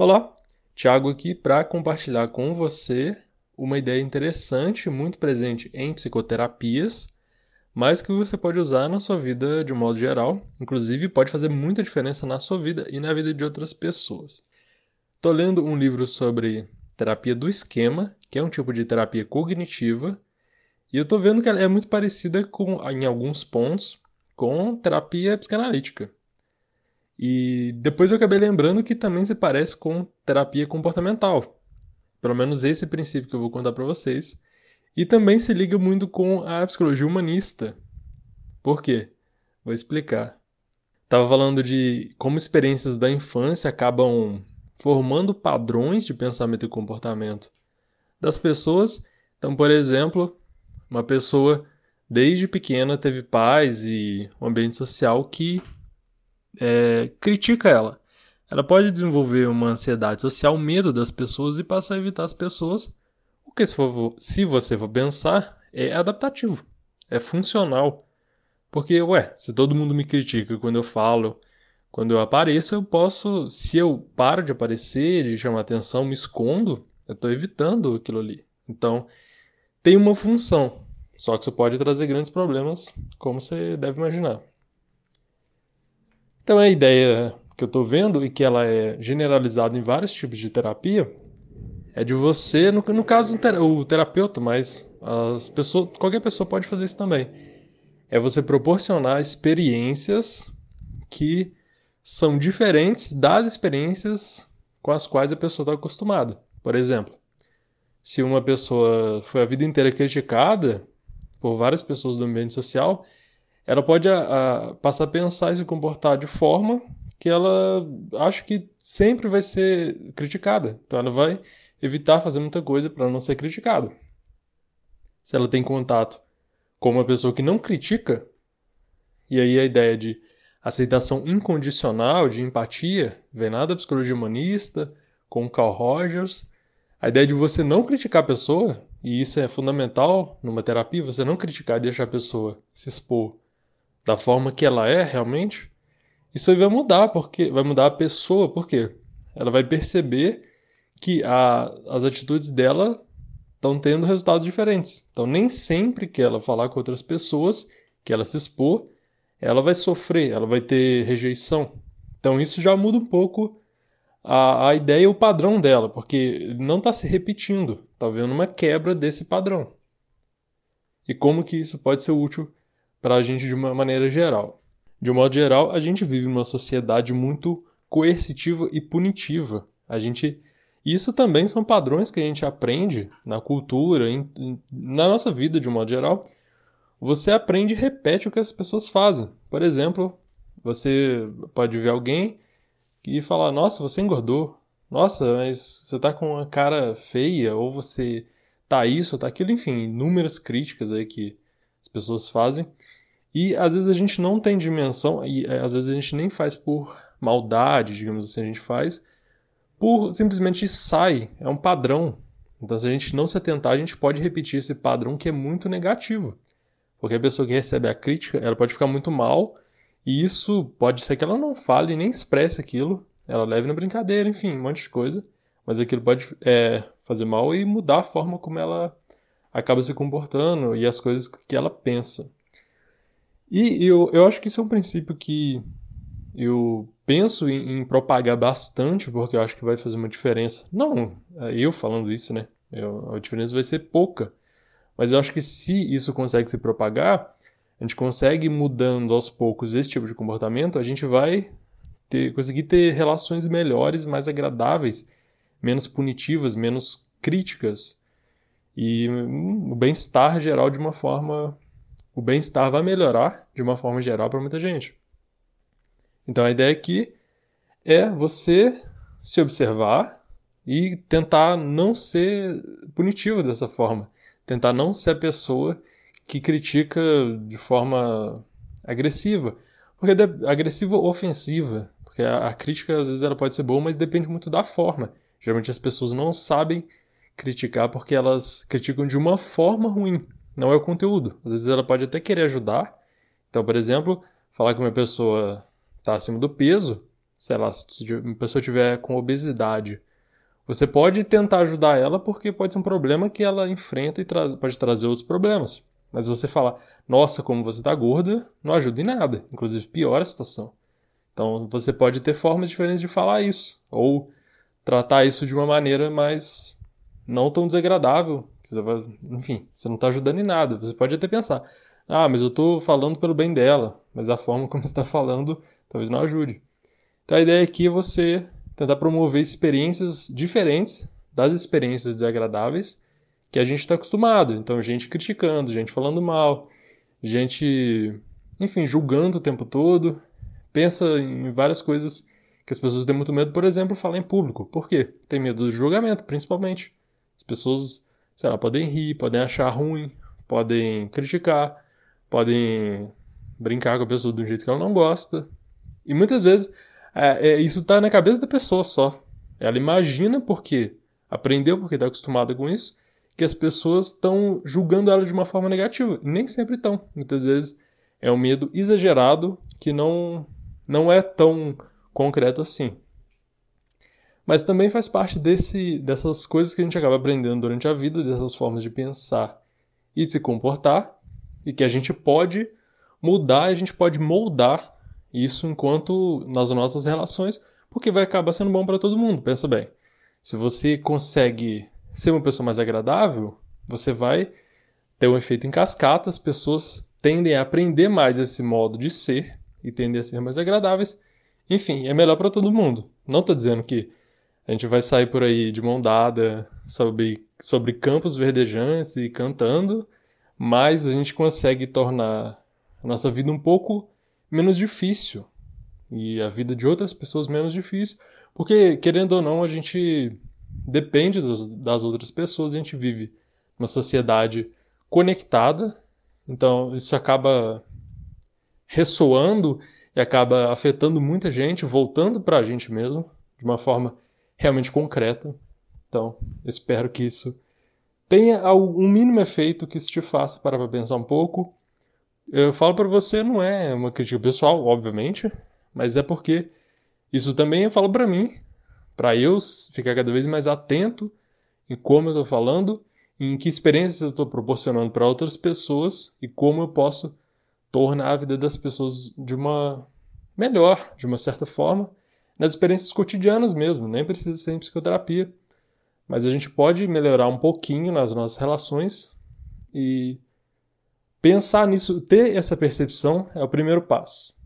Olá, Thiago aqui para compartilhar com você uma ideia interessante, muito presente em psicoterapias, mas que você pode usar na sua vida de um modo geral, inclusive pode fazer muita diferença na sua vida e na vida de outras pessoas. Estou lendo um livro sobre terapia do esquema, que é um tipo de terapia cognitiva, e eu estou vendo que ela é muito parecida com, em alguns pontos, com terapia psicanalítica. E depois eu acabei lembrando que também se parece com terapia comportamental. Pelo menos esse princípio que eu vou contar para vocês. E também se liga muito com a psicologia humanista. Por quê? Vou explicar. Tava falando de como experiências da infância acabam formando padrões de pensamento e comportamento das pessoas. Então, por exemplo, uma pessoa desde pequena teve pais e um ambiente social que é, critica ela. Ela pode desenvolver uma ansiedade social, medo das pessoas e passar a evitar as pessoas. O que, se, for, se você for pensar, é adaptativo, é funcional. Porque, ué, se todo mundo me critica quando eu falo, quando eu apareço, eu posso, se eu paro de aparecer, de chamar atenção, me escondo, eu estou evitando aquilo ali. Então, tem uma função, só que isso pode trazer grandes problemas, como você deve imaginar. Então a ideia que eu estou vendo e que ela é generalizada em vários tipos de terapia é de você, no, no caso o terapeuta, mas as pessoas, qualquer pessoa pode fazer isso também. É você proporcionar experiências que são diferentes das experiências com as quais a pessoa está acostumada. Por exemplo, se uma pessoa foi a vida inteira criticada por várias pessoas do ambiente social, ela pode a, a, passar a pensar e se comportar de forma que ela acha que sempre vai ser criticada. Então ela vai evitar fazer muita coisa para não ser criticada. Se ela tem contato com uma pessoa que não critica, e aí a ideia de aceitação incondicional, de empatia, vem nada da psicologia humanista, com Carl Rogers, a ideia de você não criticar a pessoa, e isso é fundamental numa terapia, você não criticar e deixar a pessoa se expor da forma que ela é realmente, isso aí vai mudar, porque vai mudar a pessoa, porque ela vai perceber que a, as atitudes dela estão tendo resultados diferentes. Então, nem sempre que ela falar com outras pessoas, que ela se expor, ela vai sofrer, ela vai ter rejeição. Então, isso já muda um pouco a, a ideia e o padrão dela, porque não está se repetindo, está havendo uma quebra desse padrão. E como que isso pode ser útil para a gente de uma maneira geral. De um modo geral, a gente vive numa sociedade muito coercitiva e punitiva. A gente isso também são padrões que a gente aprende na cultura, em, na nossa vida de um modo geral. Você aprende e repete o que as pessoas fazem. Por exemplo, você pode ver alguém e falar: Nossa, você engordou. Nossa, mas você tá com uma cara feia, ou você tá isso, tá aquilo, enfim, inúmeras críticas aí que as pessoas fazem. E às vezes a gente não tem dimensão, e é, às vezes a gente nem faz por maldade, digamos assim, a gente faz por simplesmente sai, é um padrão. Então, se a gente não se atentar, a gente pode repetir esse padrão que é muito negativo. Porque a pessoa que recebe a crítica, ela pode ficar muito mal, e isso pode ser que ela não fale nem expresse aquilo, ela leve na brincadeira, enfim, um monte de coisa, mas aquilo pode é, fazer mal e mudar a forma como ela acaba se comportando e as coisas que ela pensa. E eu, eu acho que isso é um princípio que eu penso em, em, propagar bastante, porque eu acho que vai fazer uma diferença. Não é eu falando isso, né? Eu, a diferença vai ser pouca. Mas eu acho que se isso consegue se propagar, a gente consegue mudando aos poucos esse tipo de comportamento, a gente vai ter, conseguir ter relações melhores, mais agradáveis, menos punitivas, menos críticas e o bem-estar geral de uma forma. O bem-estar vai melhorar de uma forma geral para muita gente. Então a ideia aqui é você se observar e tentar não ser punitivo dessa forma. Tentar não ser a pessoa que critica de forma agressiva. Porque agressiva ou ofensiva. Porque a, a crítica às vezes ela pode ser boa, mas depende muito da forma. Geralmente as pessoas não sabem criticar porque elas criticam de uma forma ruim, não é o conteúdo. Às vezes ela pode até querer ajudar. Então, por exemplo, falar que uma pessoa está acima do peso, sei lá, se uma pessoa tiver com obesidade, você pode tentar ajudar ela porque pode ser um problema que ela enfrenta e tra pode trazer outros problemas. Mas você falar, nossa, como você está gorda, não ajuda em nada. Inclusive piora a situação. Então você pode ter formas diferentes de falar isso. Ou tratar isso de uma maneira mais não tão desagradável. Vai, enfim, você não está ajudando em nada. Você pode até pensar, ah, mas eu estou falando pelo bem dela. Mas a forma como você está falando talvez não ajude. Então a ideia aqui é você tentar promover experiências diferentes das experiências desagradáveis que a gente está acostumado. Então, gente criticando, gente falando mal, gente, enfim, julgando o tempo todo. Pensa em várias coisas que as pessoas têm muito medo, por exemplo, falar em público. Por quê? Tem medo do julgamento, principalmente. As pessoas, sei lá, podem rir, podem achar ruim, podem criticar, podem brincar com a pessoa do jeito que ela não gosta. E muitas vezes é, é, isso está na cabeça da pessoa só. Ela imagina porque aprendeu, porque está acostumada com isso, que as pessoas estão julgando ela de uma forma negativa. E nem sempre estão. Muitas vezes é um medo exagerado que não, não é tão concreto assim. Mas também faz parte desse, dessas coisas que a gente acaba aprendendo durante a vida, dessas formas de pensar e de se comportar, e que a gente pode mudar, a gente pode moldar isso enquanto nas nossas relações, porque vai acabar sendo bom para todo mundo. Pensa bem. Se você consegue ser uma pessoa mais agradável, você vai ter um efeito em cascata, as pessoas tendem a aprender mais esse modo de ser e tendem a ser mais agradáveis. Enfim, é melhor para todo mundo. Não estou dizendo que a gente vai sair por aí de mão dada sobre, sobre campos verdejantes e cantando, mas a gente consegue tornar a nossa vida um pouco menos difícil e a vida de outras pessoas menos difícil, porque querendo ou não a gente depende das, das outras pessoas, a gente vive uma sociedade conectada, então isso acaba ressoando e acaba afetando muita gente, voltando para a gente mesmo de uma forma realmente concreta. Então, espero que isso tenha um mínimo efeito que isso te faça parar para pensar um pouco eu falo para você, não é uma crítica pessoal, obviamente, mas é porque isso também eu falo para mim, para eu ficar cada vez mais atento em como eu estou falando, em que experiências eu estou proporcionando para outras pessoas e como eu posso tornar a vida das pessoas de uma melhor, de uma certa forma, nas experiências cotidianas mesmo, nem precisa ser em psicoterapia, mas a gente pode melhorar um pouquinho nas nossas relações e Pensar nisso, ter essa percepção é o primeiro passo.